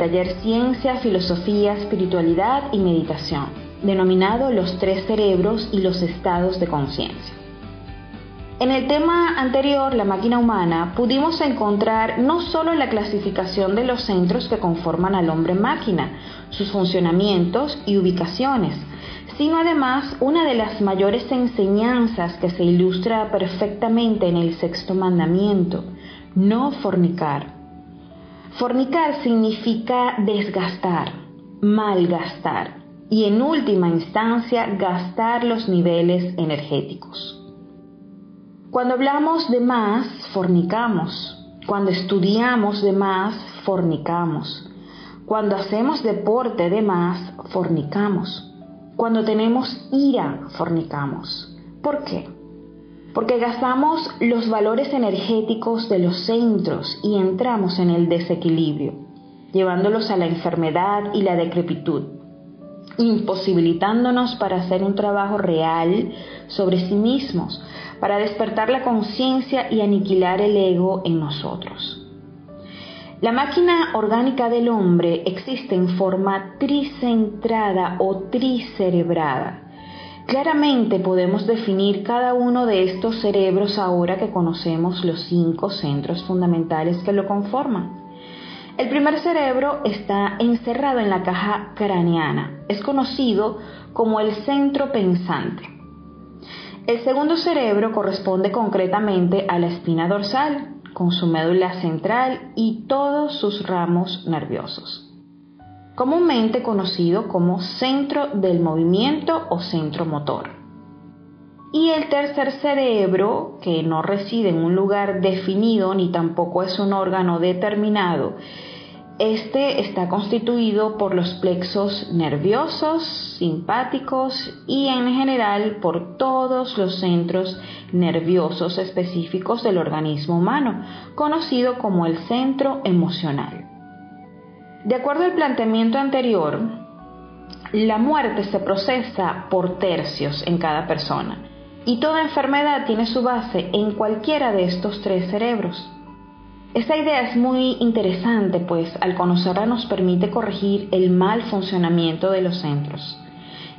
Taller Ciencia, Filosofía, Espiritualidad y Meditación, denominado Los tres cerebros y los estados de conciencia. En el tema anterior, la máquina humana, pudimos encontrar no solo la clasificación de los centros que conforman al hombre máquina, sus funcionamientos y ubicaciones, sino además una de las mayores enseñanzas que se ilustra perfectamente en el sexto mandamiento, no fornicar. Fornicar significa desgastar, malgastar y en última instancia gastar los niveles energéticos. Cuando hablamos de más, fornicamos. Cuando estudiamos de más, fornicamos. Cuando hacemos deporte de más, fornicamos. Cuando tenemos ira, fornicamos. ¿Por qué? Porque gastamos los valores energéticos de los centros y entramos en el desequilibrio, llevándolos a la enfermedad y la decrepitud, imposibilitándonos para hacer un trabajo real sobre sí mismos, para despertar la conciencia y aniquilar el ego en nosotros. La máquina orgánica del hombre existe en forma tricentrada o tricerebrada, Claramente podemos definir cada uno de estos cerebros ahora que conocemos los cinco centros fundamentales que lo conforman. El primer cerebro está encerrado en la caja craneana. Es conocido como el centro pensante. El segundo cerebro corresponde concretamente a la espina dorsal, con su médula central y todos sus ramos nerviosos comúnmente conocido como centro del movimiento o centro motor. Y el tercer cerebro, que no reside en un lugar definido ni tampoco es un órgano determinado, este está constituido por los plexos nerviosos, simpáticos y en general por todos los centros nerviosos específicos del organismo humano, conocido como el centro emocional. De acuerdo al planteamiento anterior, la muerte se procesa por tercios en cada persona y toda enfermedad tiene su base en cualquiera de estos tres cerebros. Esta idea es muy interesante pues al conocerla nos permite corregir el mal funcionamiento de los centros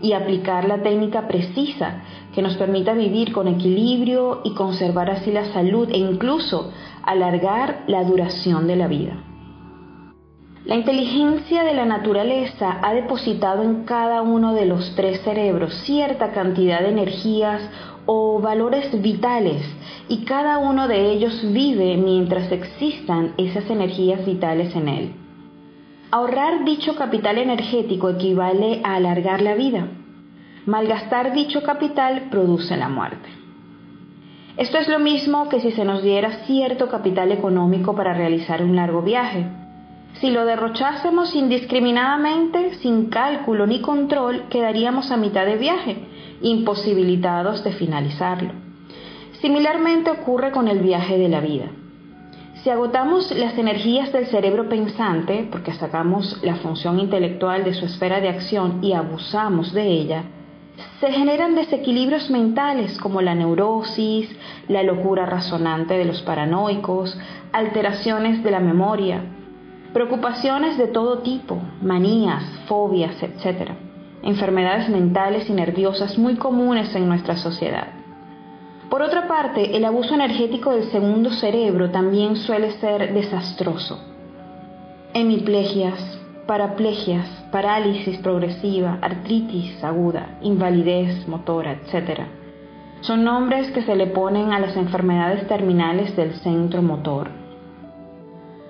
y aplicar la técnica precisa que nos permita vivir con equilibrio y conservar así la salud e incluso alargar la duración de la vida. La inteligencia de la naturaleza ha depositado en cada uno de los tres cerebros cierta cantidad de energías o valores vitales y cada uno de ellos vive mientras existan esas energías vitales en él. Ahorrar dicho capital energético equivale a alargar la vida. Malgastar dicho capital produce la muerte. Esto es lo mismo que si se nos diera cierto capital económico para realizar un largo viaje si lo derrochásemos indiscriminadamente, sin cálculo ni control, quedaríamos a mitad de viaje, imposibilitados de finalizarlo. Similarmente ocurre con el viaje de la vida. Si agotamos las energías del cerebro pensante, porque sacamos la función intelectual de su esfera de acción y abusamos de ella, se generan desequilibrios mentales como la neurosis, la locura razonante de los paranoicos, alteraciones de la memoria, preocupaciones de todo tipo, manías, fobias, etc. Enfermedades mentales y nerviosas muy comunes en nuestra sociedad. Por otra parte, el abuso energético del segundo cerebro también suele ser desastroso. Hemiplegias, paraplegias, parálisis progresiva, artritis aguda, invalidez motora, etc. Son nombres que se le ponen a las enfermedades terminales del centro motor.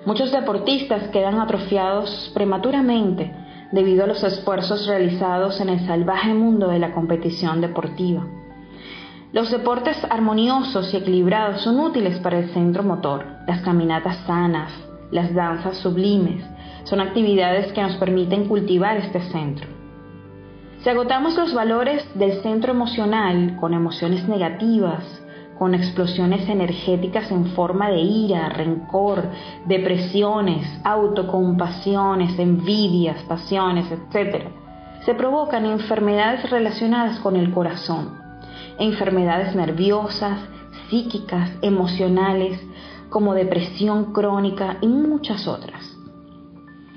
Muchos deportistas quedan atrofiados prematuramente debido a los esfuerzos realizados en el salvaje mundo de la competición deportiva. Los deportes armoniosos y equilibrados son útiles para el centro motor, las caminatas sanas, las danzas sublimes, son actividades que nos permiten cultivar este centro. Si agotamos los valores del centro emocional con emociones negativas, con explosiones energéticas en forma de ira, rencor, depresiones, autocompasiones, envidias, pasiones, etc., se provocan enfermedades relacionadas con el corazón, enfermedades nerviosas, psíquicas, emocionales, como depresión crónica y muchas otras.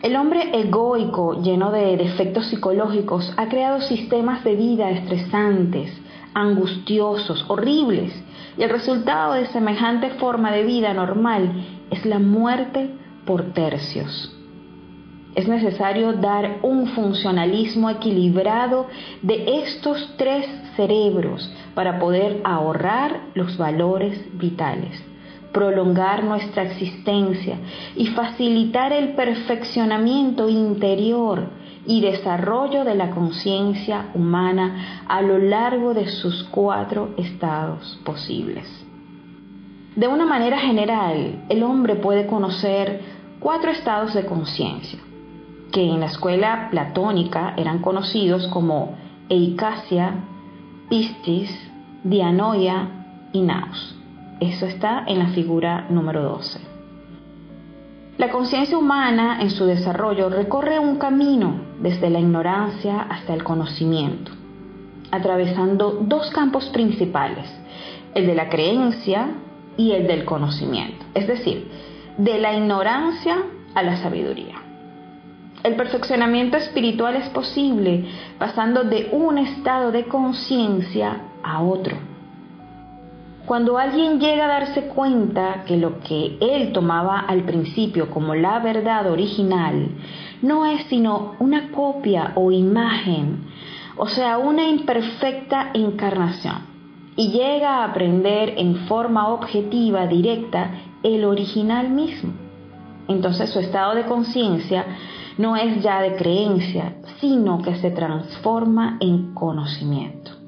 El hombre egoico, lleno de defectos psicológicos, ha creado sistemas de vida estresantes, angustiosos, horribles, y el resultado de semejante forma de vida normal es la muerte por tercios. Es necesario dar un funcionalismo equilibrado de estos tres cerebros para poder ahorrar los valores vitales prolongar nuestra existencia y facilitar el perfeccionamiento interior y desarrollo de la conciencia humana a lo largo de sus cuatro estados posibles. De una manera general, el hombre puede conocer cuatro estados de conciencia, que en la escuela platónica eran conocidos como eicasia, pistis, dianoia y naus. Eso está en la figura número 12. La conciencia humana en su desarrollo recorre un camino desde la ignorancia hasta el conocimiento, atravesando dos campos principales, el de la creencia y el del conocimiento, es decir, de la ignorancia a la sabiduría. El perfeccionamiento espiritual es posible pasando de un estado de conciencia a otro cuando alguien llega a darse cuenta que lo que él tomaba al principio como la verdad original no es sino una copia o imagen, o sea, una imperfecta encarnación, y llega a aprender en forma objetiva, directa, el original mismo. Entonces su estado de conciencia no es ya de creencia, sino que se transforma en conocimiento.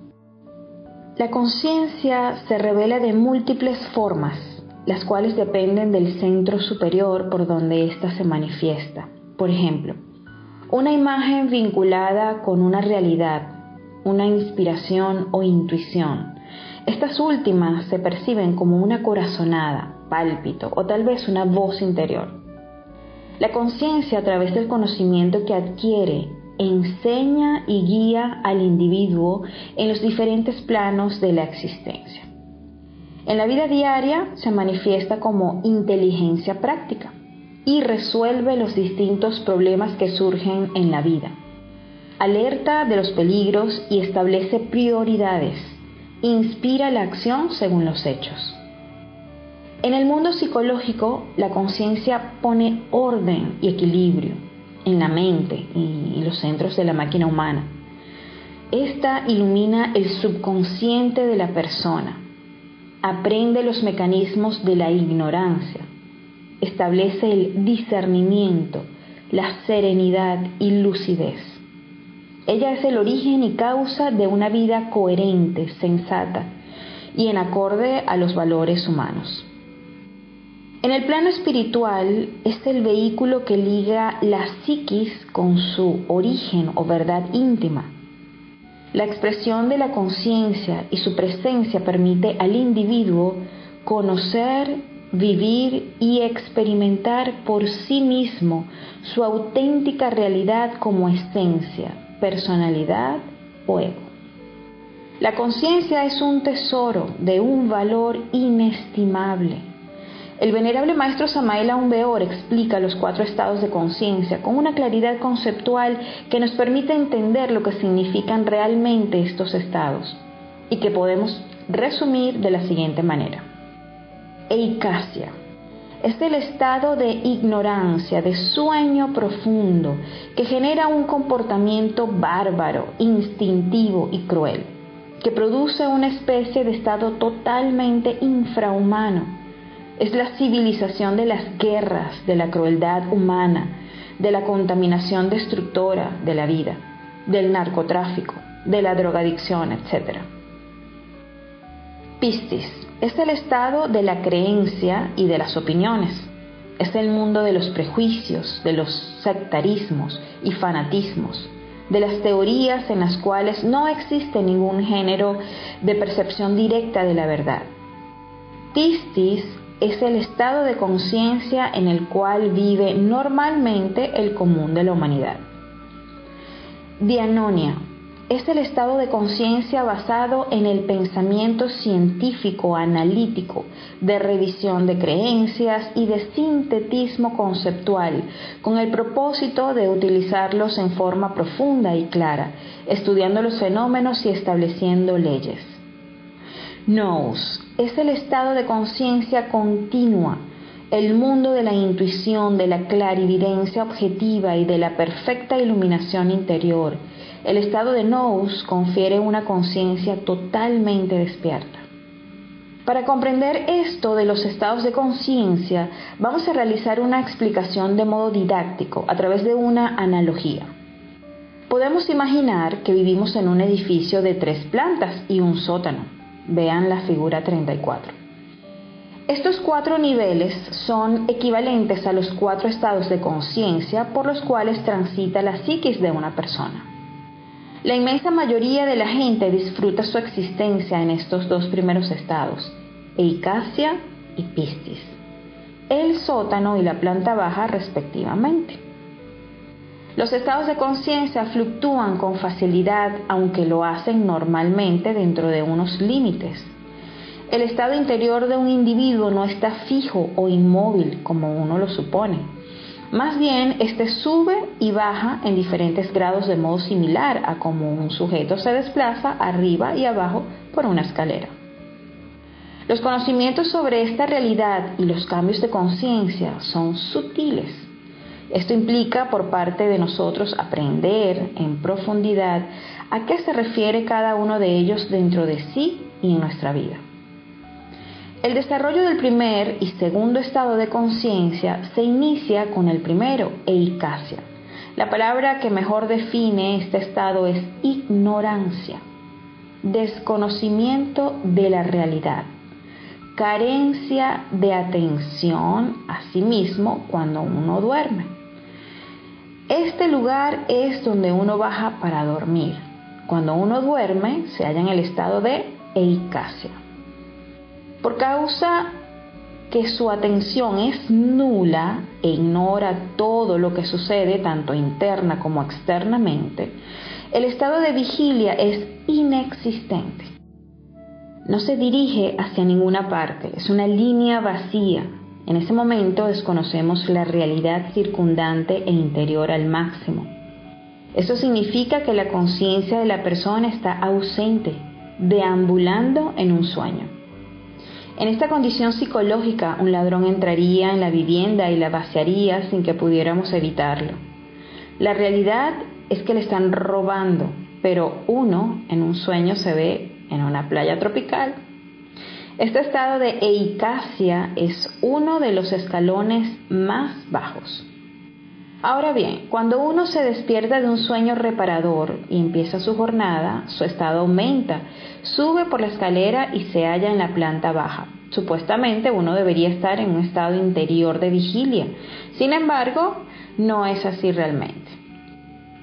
La conciencia se revela de múltiples formas, las cuales dependen del centro superior por donde ésta se manifiesta. Por ejemplo, una imagen vinculada con una realidad, una inspiración o intuición. Estas últimas se perciben como una corazonada, pálpito o tal vez una voz interior. La conciencia a través del conocimiento que adquiere enseña y guía al individuo en los diferentes planos de la existencia. En la vida diaria se manifiesta como inteligencia práctica y resuelve los distintos problemas que surgen en la vida. Alerta de los peligros y establece prioridades. Inspira la acción según los hechos. En el mundo psicológico, la conciencia pone orden y equilibrio en la mente y los centros de la máquina humana. Esta ilumina el subconsciente de la persona, aprende los mecanismos de la ignorancia, establece el discernimiento, la serenidad y lucidez. Ella es el origen y causa de una vida coherente, sensata y en acorde a los valores humanos. En el plano espiritual es el vehículo que liga la psiquis con su origen o verdad íntima. La expresión de la conciencia y su presencia permite al individuo conocer vivir y experimentar por sí mismo su auténtica realidad como esencia, personalidad o ego. La conciencia es un tesoro de un valor inestimable. El venerable maestro Samael Aumbeor explica los cuatro estados de conciencia con una claridad conceptual que nos permite entender lo que significan realmente estos estados y que podemos resumir de la siguiente manera. Eicasia es el estado de ignorancia, de sueño profundo, que genera un comportamiento bárbaro, instintivo y cruel, que produce una especie de estado totalmente infrahumano. Es la civilización de las guerras, de la crueldad humana, de la contaminación destructora de la vida, del narcotráfico, de la drogadicción, etc. Pistis es el estado de la creencia y de las opiniones. Es el mundo de los prejuicios, de los sectarismos y fanatismos, de las teorías en las cuales no existe ningún género de percepción directa de la verdad. Pistis es el estado de conciencia en el cual vive normalmente el común de la humanidad. Dianonia es el estado de conciencia basado en el pensamiento científico analítico, de revisión de creencias y de sintetismo conceptual, con el propósito de utilizarlos en forma profunda y clara, estudiando los fenómenos y estableciendo leyes. Nous es el estado de conciencia continua, el mundo de la intuición, de la clarividencia objetiva y de la perfecta iluminación interior, el estado de nous confiere una conciencia totalmente despierta. Para comprender esto de los estados de conciencia, vamos a realizar una explicación de modo didáctico a través de una analogía. Podemos imaginar que vivimos en un edificio de tres plantas y un sótano. Vean la figura 34. Estos cuatro niveles son equivalentes a los cuatro estados de conciencia por los cuales transita la psiquis de una persona. La inmensa mayoría de la gente disfruta su existencia en estos dos primeros estados, Eicasia y Piscis, el sótano y la planta baja respectivamente. Los estados de conciencia fluctúan con facilidad, aunque lo hacen normalmente dentro de unos límites. El estado interior de un individuo no está fijo o inmóvil como uno lo supone más bien, este sube y baja en diferentes grados de modo similar a como un sujeto se desplaza arriba y abajo por una escalera. Los conocimientos sobre esta realidad y los cambios de conciencia son sutiles. Esto implica por parte de nosotros aprender en profundidad a qué se refiere cada uno de ellos dentro de sí y en nuestra vida. El desarrollo del primer y segundo estado de conciencia se inicia con el primero, eicasia. La palabra que mejor define este estado es ignorancia, desconocimiento de la realidad, carencia de atención a sí mismo cuando uno duerme. Este lugar es donde uno baja para dormir. Cuando uno duerme se halla en el estado de eicasia. Por causa que su atención es nula e ignora todo lo que sucede tanto interna como externamente, el estado de vigilia es inexistente. No se dirige hacia ninguna parte, es una línea vacía. En ese momento desconocemos la realidad circundante e interior al máximo. Eso significa que la conciencia de la persona está ausente, deambulando en un sueño. En esta condición psicológica, un ladrón entraría en la vivienda y la vaciaría sin que pudiéramos evitarlo. La realidad es que le están robando, pero uno en un sueño se ve en una playa tropical. Este estado de eicasia es uno de los escalones más bajos. Ahora bien, cuando uno se despierta de un sueño reparador y empieza su jornada, su estado aumenta Sube por la escalera y se halla en la planta baja. Supuestamente uno debería estar en un estado interior de vigilia. Sin embargo, no es así realmente.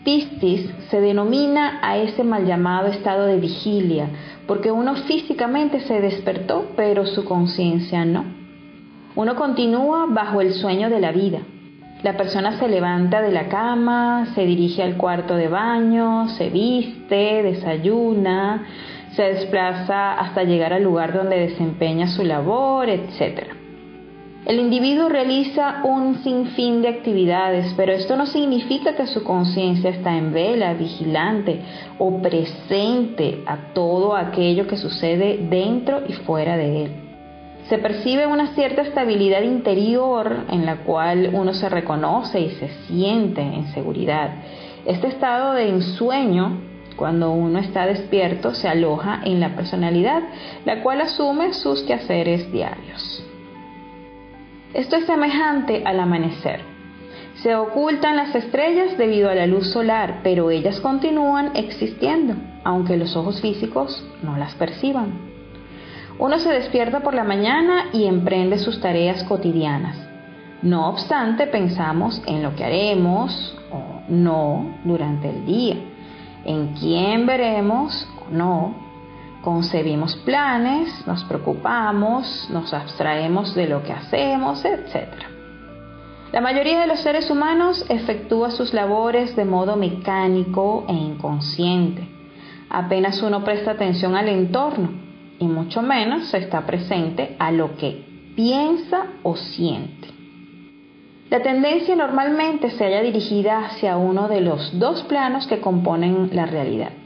Piscis se denomina a ese mal llamado estado de vigilia porque uno físicamente se despertó pero su conciencia no. Uno continúa bajo el sueño de la vida. La persona se levanta de la cama, se dirige al cuarto de baño, se viste, desayuna, se desplaza hasta llegar al lugar donde desempeña su labor, etc. El individuo realiza un sinfín de actividades, pero esto no significa que su conciencia está en vela, vigilante o presente a todo aquello que sucede dentro y fuera de él se percibe una cierta estabilidad interior en la cual uno se reconoce y se siente en seguridad. Este estado de ensueño, cuando uno está despierto, se aloja en la personalidad, la cual asume sus quehaceres diarios. Esto es semejante al amanecer. Se ocultan las estrellas debido a la luz solar, pero ellas continúan existiendo, aunque los ojos físicos no las perciban. Uno se despierta por la mañana y emprende sus tareas cotidianas. No obstante, pensamos en lo que haremos o no durante el día, en quién veremos o no. Concebimos planes, nos preocupamos, nos abstraemos de lo que hacemos, etc. La mayoría de los seres humanos efectúa sus labores de modo mecánico e inconsciente. Apenas uno presta atención al entorno y mucho menos se está presente a lo que piensa o siente. La tendencia normalmente se halla dirigida hacia uno de los dos planos que componen la realidad.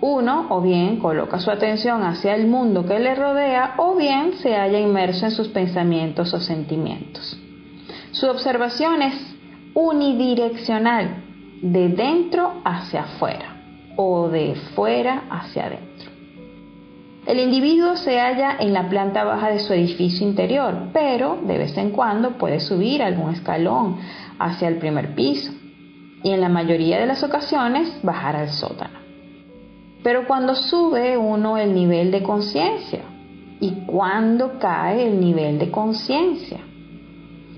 Uno o bien coloca su atención hacia el mundo que le rodea o bien se halla inmerso en sus pensamientos o sentimientos. Su observación es unidireccional, de dentro hacia afuera o de fuera hacia adentro. El individuo se halla en la planta baja de su edificio interior, pero de vez en cuando puede subir algún escalón hacia el primer piso y en la mayoría de las ocasiones bajar al sótano. Pero cuando sube uno el nivel de conciencia y cuando cae el nivel de conciencia.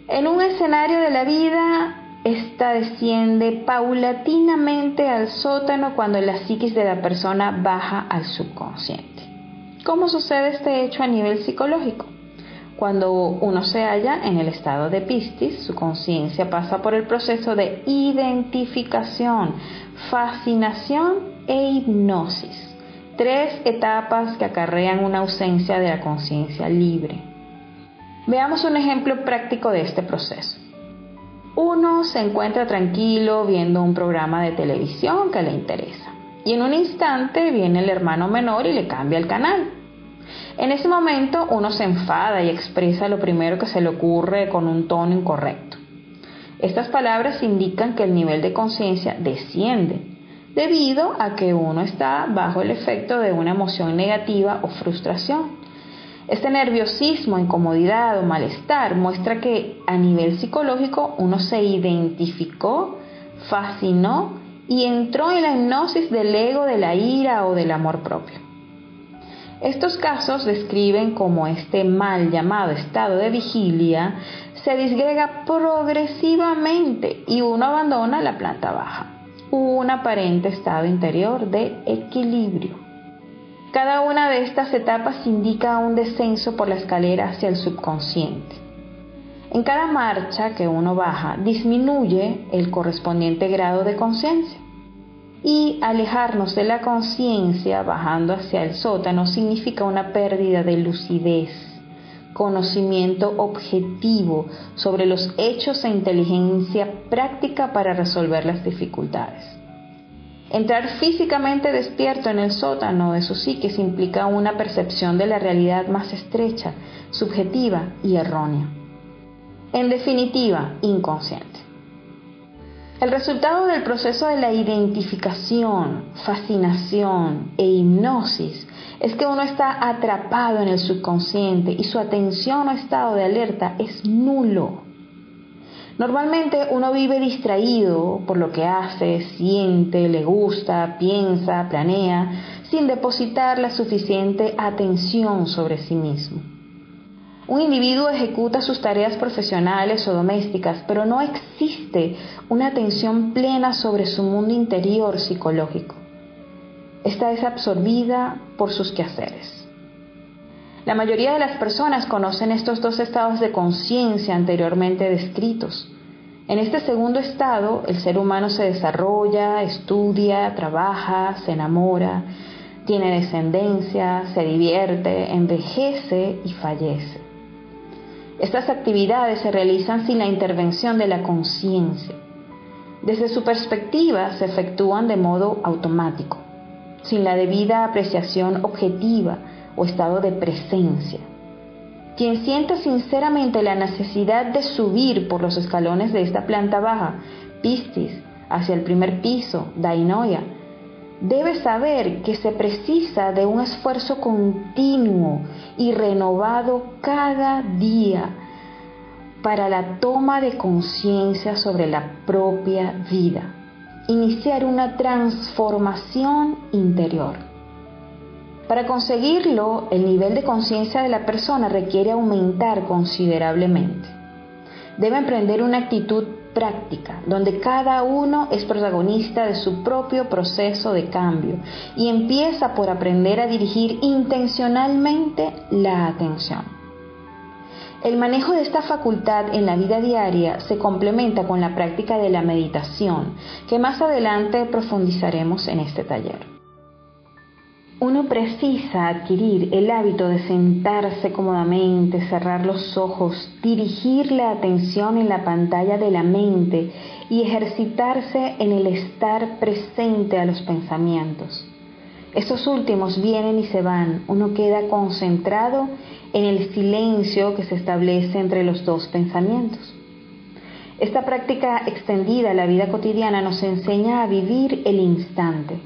En un escenario de la vida, esta desciende paulatinamente al sótano cuando la psiquis de la persona baja al subconsciente. ¿Cómo sucede este hecho a nivel psicológico? Cuando uno se halla en el estado de pistis, su conciencia pasa por el proceso de identificación, fascinación e hipnosis. Tres etapas que acarrean una ausencia de la conciencia libre. Veamos un ejemplo práctico de este proceso. Uno se encuentra tranquilo viendo un programa de televisión que le interesa y en un instante viene el hermano menor y le cambia el canal. En ese momento uno se enfada y expresa lo primero que se le ocurre con un tono incorrecto. Estas palabras indican que el nivel de conciencia desciende debido a que uno está bajo el efecto de una emoción negativa o frustración. Este nerviosismo, incomodidad o malestar muestra que a nivel psicológico uno se identificó, fascinó y entró en la hipnosis del ego, de la ira o del amor propio. Estos casos describen cómo este mal llamado estado de vigilia se disgrega progresivamente y uno abandona la planta baja, un aparente estado interior de equilibrio. Cada una de estas etapas indica un descenso por la escalera hacia el subconsciente. En cada marcha que uno baja disminuye el correspondiente grado de conciencia y alejarnos de la conciencia bajando hacia el sótano significa una pérdida de lucidez, conocimiento objetivo sobre los hechos e inteligencia práctica para resolver las dificultades. Entrar físicamente despierto en el sótano de su psique implica una percepción de la realidad más estrecha, subjetiva y errónea. En definitiva, inconsciente. El resultado del proceso de la identificación, fascinación e hipnosis es que uno está atrapado en el subconsciente y su atención o estado de alerta es nulo. Normalmente uno vive distraído por lo que hace, siente, le gusta, piensa, planea, sin depositar la suficiente atención sobre sí mismo. Un individuo ejecuta sus tareas profesionales o domésticas, pero no existe una atención plena sobre su mundo interior psicológico. Esta es absorbida por sus quehaceres. La mayoría de las personas conocen estos dos estados de conciencia anteriormente descritos. En este segundo estado, el ser humano se desarrolla, estudia, trabaja, se enamora, tiene descendencia, se divierte, envejece y fallece. Estas actividades se realizan sin la intervención de la conciencia. Desde su perspectiva se efectúan de modo automático, sin la debida apreciación objetiva o estado de presencia. Quien sienta sinceramente la necesidad de subir por los escalones de esta planta baja, pistis, hacia el primer piso, dainoia, debe saber que se precisa de un esfuerzo continuo y renovado cada día para la toma de conciencia sobre la propia vida, iniciar una transformación interior. Para conseguirlo, el nivel de conciencia de la persona requiere aumentar considerablemente. Debe emprender una actitud práctica, donde cada uno es protagonista de su propio proceso de cambio y empieza por aprender a dirigir intencionalmente la atención. El manejo de esta facultad en la vida diaria se complementa con la práctica de la meditación, que más adelante profundizaremos en este taller. Uno precisa adquirir el hábito de sentarse cómodamente, cerrar los ojos, dirigir la atención en la pantalla de la mente y ejercitarse en el estar presente a los pensamientos. Estos últimos vienen y se van, uno queda concentrado en el silencio que se establece entre los dos pensamientos. Esta práctica extendida a la vida cotidiana nos enseña a vivir el instante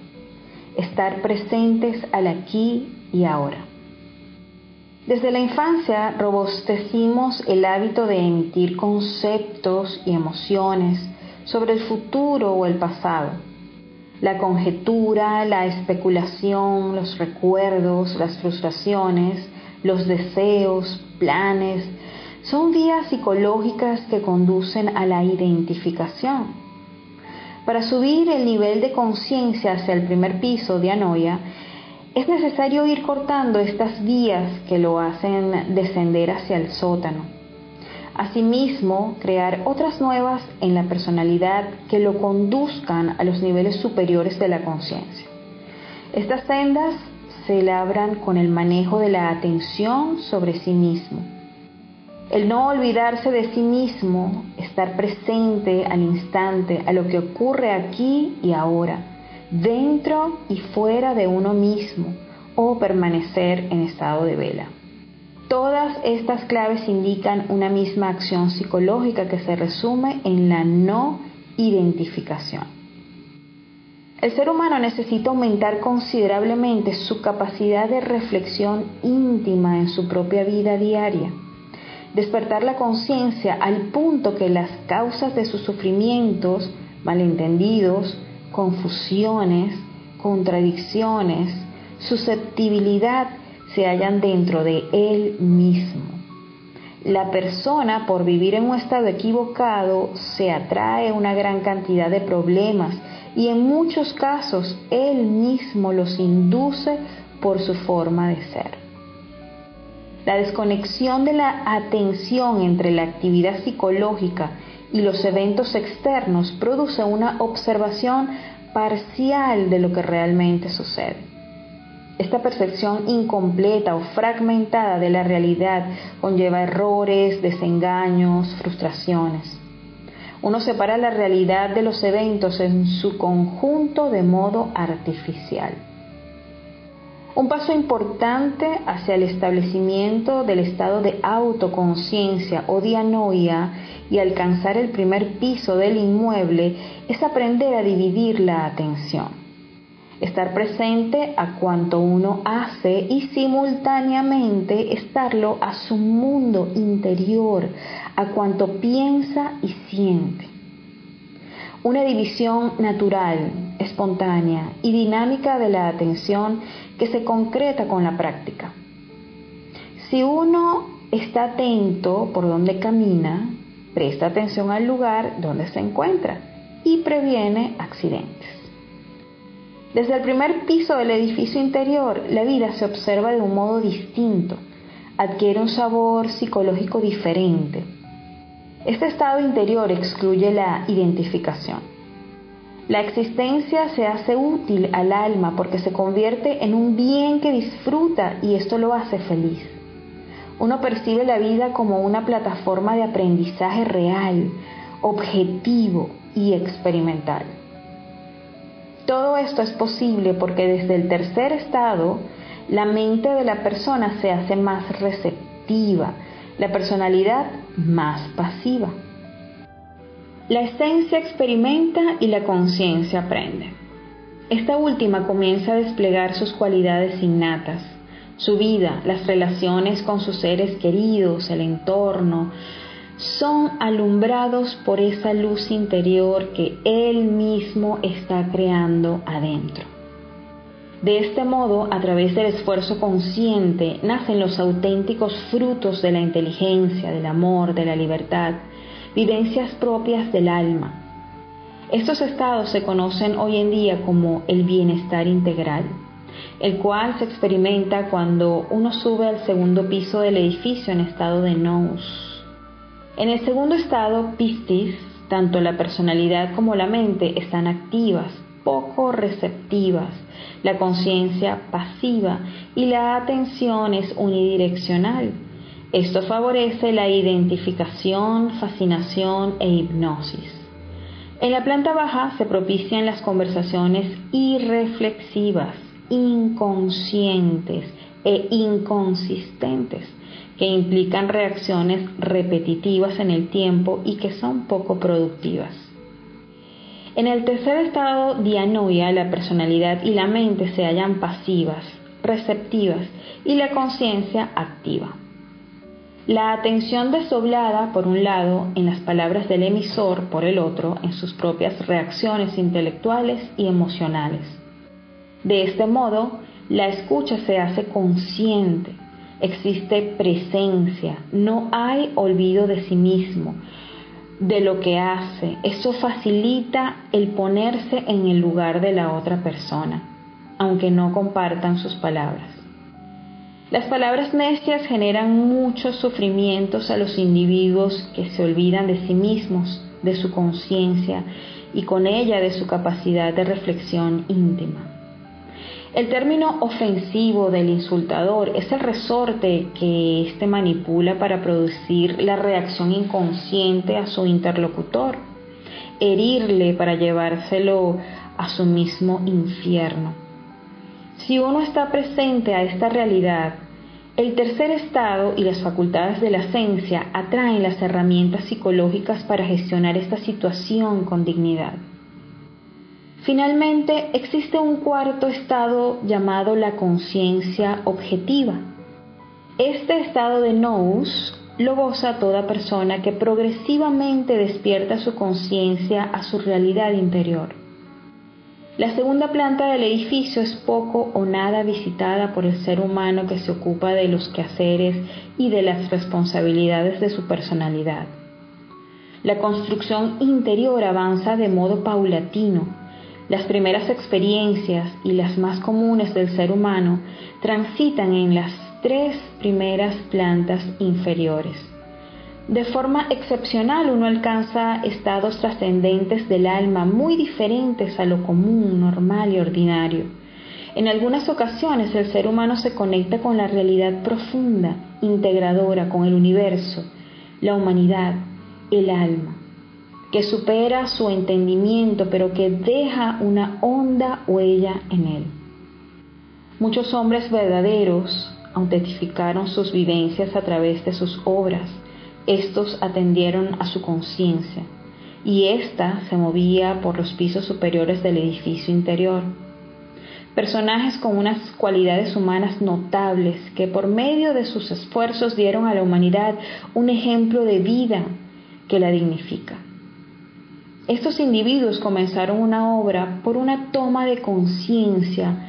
estar presentes al aquí y ahora. Desde la infancia robustecimos el hábito de emitir conceptos y emociones sobre el futuro o el pasado. La conjetura, la especulación, los recuerdos, las frustraciones, los deseos, planes, son vías psicológicas que conducen a la identificación para subir el nivel de conciencia hacia el primer piso de Anoia, es necesario ir cortando estas vías que lo hacen descender hacia el sótano. Asimismo, crear otras nuevas en la personalidad que lo conduzcan a los niveles superiores de la conciencia. Estas sendas se labran con el manejo de la atención sobre sí mismo el no olvidarse de sí mismo, estar presente al instante, a lo que ocurre aquí y ahora, dentro y fuera de uno mismo, o permanecer en estado de vela. Todas estas claves indican una misma acción psicológica que se resume en la no identificación. El ser humano necesita aumentar considerablemente su capacidad de reflexión íntima en su propia vida diaria despertar la conciencia al punto que las causas de sus sufrimientos, malentendidos, confusiones, contradicciones, susceptibilidad se hallan dentro de él mismo. La persona, por vivir en un estado equivocado, se atrae una gran cantidad de problemas y en muchos casos él mismo los induce por su forma de ser. La desconexión de la atención entre la actividad psicológica y los eventos externos produce una observación parcial de lo que realmente sucede. Esta percepción incompleta o fragmentada de la realidad conlleva errores, desengaños, frustraciones. Uno separa la realidad de los eventos en su conjunto de modo artificial. Un paso importante hacia el establecimiento del estado de autoconciencia o dianoia y alcanzar el primer piso del inmueble es aprender a dividir la atención. Estar presente a cuanto uno hace y simultáneamente estarlo a su mundo interior, a cuanto piensa y siente. Una división natural, espontánea y dinámica de la atención que se concreta con la práctica. Si uno está atento por donde camina, presta atención al lugar donde se encuentra y previene accidentes. Desde el primer piso del edificio interior, la vida se observa de un modo distinto. adquiere un sabor psicológico diferente. Este estado interior excluye la identificación. La existencia se hace útil al alma porque se convierte en un bien que disfruta y esto lo hace feliz. Uno percibe la vida como una plataforma de aprendizaje real, objetivo y experimental. Todo esto es posible porque desde el tercer estado la mente de la persona se hace más receptiva, la personalidad más pasiva. La esencia experimenta y la conciencia aprende. Esta última comienza a desplegar sus cualidades innatas, su vida, las relaciones con sus seres queridos, el entorno, son alumbrados por esa luz interior que Él mismo está creando adentro. De este modo, a través del esfuerzo consciente, nacen los auténticos frutos de la inteligencia, del amor, de la libertad, vivencias propias del alma. Estos estados se conocen hoy en día como el bienestar integral, el cual se experimenta cuando uno sube al segundo piso del edificio en estado de nous en el segundo estado, Pistis, tanto la personalidad como la mente están activas, poco receptivas, la conciencia pasiva y la atención es unidireccional. Esto favorece la identificación, fascinación e hipnosis. En la planta baja se propician las conversaciones irreflexivas, inconscientes e inconsistentes que implican reacciones repetitivas en el tiempo y que son poco productivas. En el tercer estado dianoia, la personalidad y la mente se hallan pasivas, receptivas y la conciencia activa. La atención desdoblada, por un lado, en las palabras del emisor, por el otro, en sus propias reacciones intelectuales y emocionales. De este modo, la escucha se hace consciente, existe presencia, no hay olvido de sí mismo, de lo que hace. Eso facilita el ponerse en el lugar de la otra persona, aunque no compartan sus palabras. Las palabras necias generan muchos sufrimientos a los individuos que se olvidan de sí mismos, de su conciencia y con ella de su capacidad de reflexión íntima. El término ofensivo del insultador es el resorte que éste manipula para producir la reacción inconsciente a su interlocutor, herirle para llevárselo a su mismo infierno. Si uno está presente a esta realidad, el tercer estado y las facultades de la esencia atraen las herramientas psicológicas para gestionar esta situación con dignidad. Finalmente, existe un cuarto estado llamado la conciencia objetiva. Este estado de nous lo goza toda persona que progresivamente despierta su conciencia a su realidad interior. La segunda planta del edificio es poco o nada visitada por el ser humano que se ocupa de los quehaceres y de las responsabilidades de su personalidad. La construcción interior avanza de modo paulatino, las primeras experiencias y las más comunes del ser humano transitan en las tres primeras plantas inferiores. De forma excepcional uno alcanza estados trascendentes del alma muy diferentes a lo común, normal y ordinario. En algunas ocasiones el ser humano se conecta con la realidad profunda, integradora, con el universo, la humanidad, el alma que supera su entendimiento, pero que deja una honda huella en él. Muchos hombres verdaderos autentificaron sus vivencias a través de sus obras. Estos atendieron a su conciencia y ésta se movía por los pisos superiores del edificio interior. Personajes con unas cualidades humanas notables que por medio de sus esfuerzos dieron a la humanidad un ejemplo de vida que la dignifica. Estos individuos comenzaron una obra por una toma de conciencia,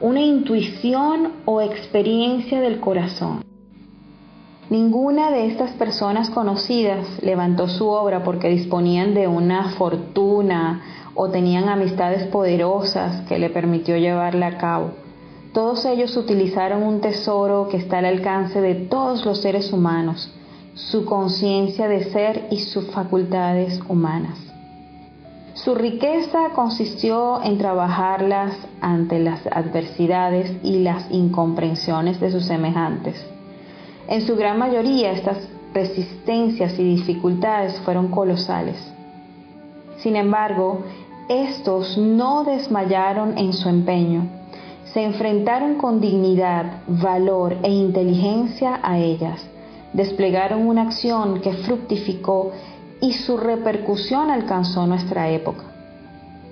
una intuición o experiencia del corazón. Ninguna de estas personas conocidas levantó su obra porque disponían de una fortuna o tenían amistades poderosas que le permitió llevarla a cabo. Todos ellos utilizaron un tesoro que está al alcance de todos los seres humanos, su conciencia de ser y sus facultades humanas. Su riqueza consistió en trabajarlas ante las adversidades y las incomprensiones de sus semejantes. En su gran mayoría estas resistencias y dificultades fueron colosales. Sin embargo, estos no desmayaron en su empeño, se enfrentaron con dignidad, valor e inteligencia a ellas, desplegaron una acción que fructificó y su repercusión alcanzó nuestra época.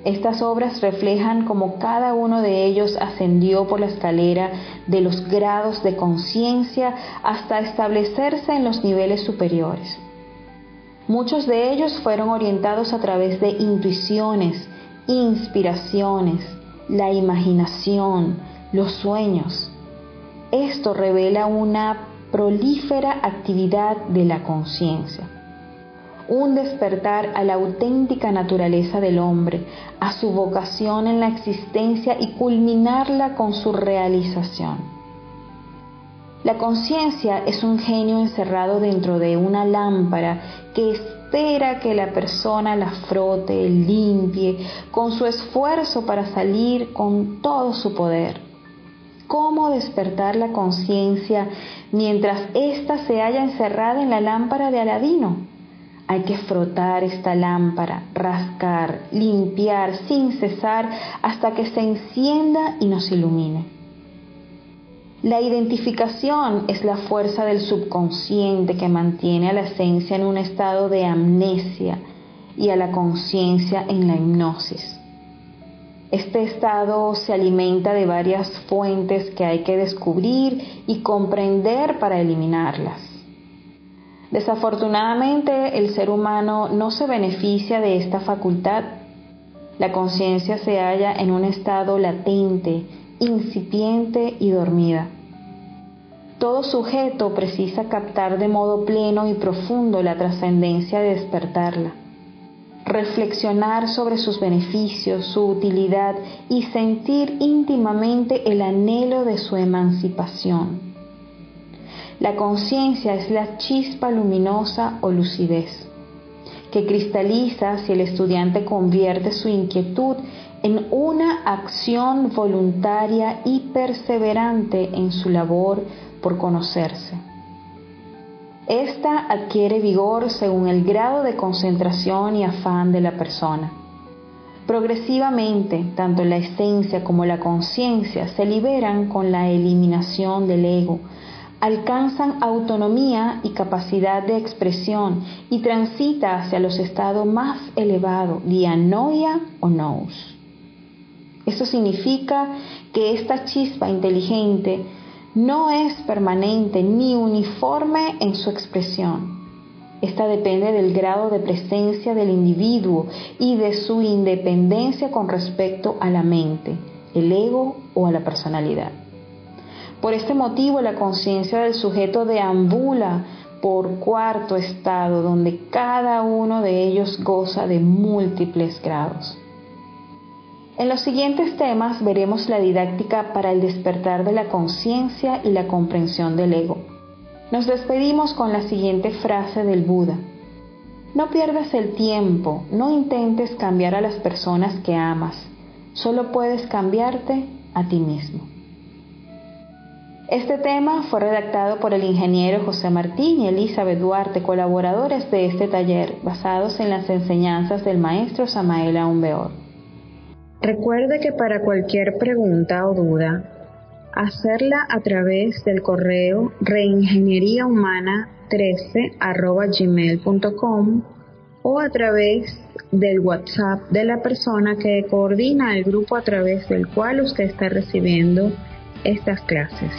Estas obras reflejan cómo cada uno de ellos ascendió por la escalera de los grados de conciencia hasta establecerse en los niveles superiores. Muchos de ellos fueron orientados a través de intuiciones, inspiraciones, la imaginación, los sueños. Esto revela una prolífera actividad de la conciencia un despertar a la auténtica naturaleza del hombre, a su vocación en la existencia y culminarla con su realización. La conciencia es un genio encerrado dentro de una lámpara que espera que la persona la frote, limpie, con su esfuerzo para salir con todo su poder. ¿Cómo despertar la conciencia mientras ésta se halla encerrada en la lámpara de Aladino? Hay que frotar esta lámpara, rascar, limpiar sin cesar hasta que se encienda y nos ilumine. La identificación es la fuerza del subconsciente que mantiene a la esencia en un estado de amnesia y a la conciencia en la hipnosis. Este estado se alimenta de varias fuentes que hay que descubrir y comprender para eliminarlas. Desafortunadamente, el ser humano no se beneficia de esta facultad. La conciencia se halla en un estado latente, incipiente y dormida. Todo sujeto precisa captar de modo pleno y profundo la trascendencia de despertarla, reflexionar sobre sus beneficios, su utilidad y sentir íntimamente el anhelo de su emancipación. La conciencia es la chispa luminosa o lucidez que cristaliza si el estudiante convierte su inquietud en una acción voluntaria y perseverante en su labor por conocerse. Esta adquiere vigor según el grado de concentración y afán de la persona. Progresivamente, tanto la esencia como la conciencia se liberan con la eliminación del ego, alcanzan autonomía y capacidad de expresión y transita hacia los estados más elevados, dianoia o nous. Esto significa que esta chispa inteligente no es permanente ni uniforme en su expresión. Esta depende del grado de presencia del individuo y de su independencia con respecto a la mente, el ego o a la personalidad. Por este motivo la conciencia del sujeto deambula por cuarto estado, donde cada uno de ellos goza de múltiples grados. En los siguientes temas veremos la didáctica para el despertar de la conciencia y la comprensión del ego. Nos despedimos con la siguiente frase del Buda. No pierdas el tiempo, no intentes cambiar a las personas que amas, solo puedes cambiarte a ti mismo. Este tema fue redactado por el ingeniero José Martín y Elizabeth Duarte, colaboradores de este taller, basados en las enseñanzas del maestro Samael Aumbeor. Recuerde que para cualquier pregunta o duda, hacerla a través del correo reingenieriahumana13 o a través del WhatsApp de la persona que coordina el grupo a través del cual usted está recibiendo estas clases.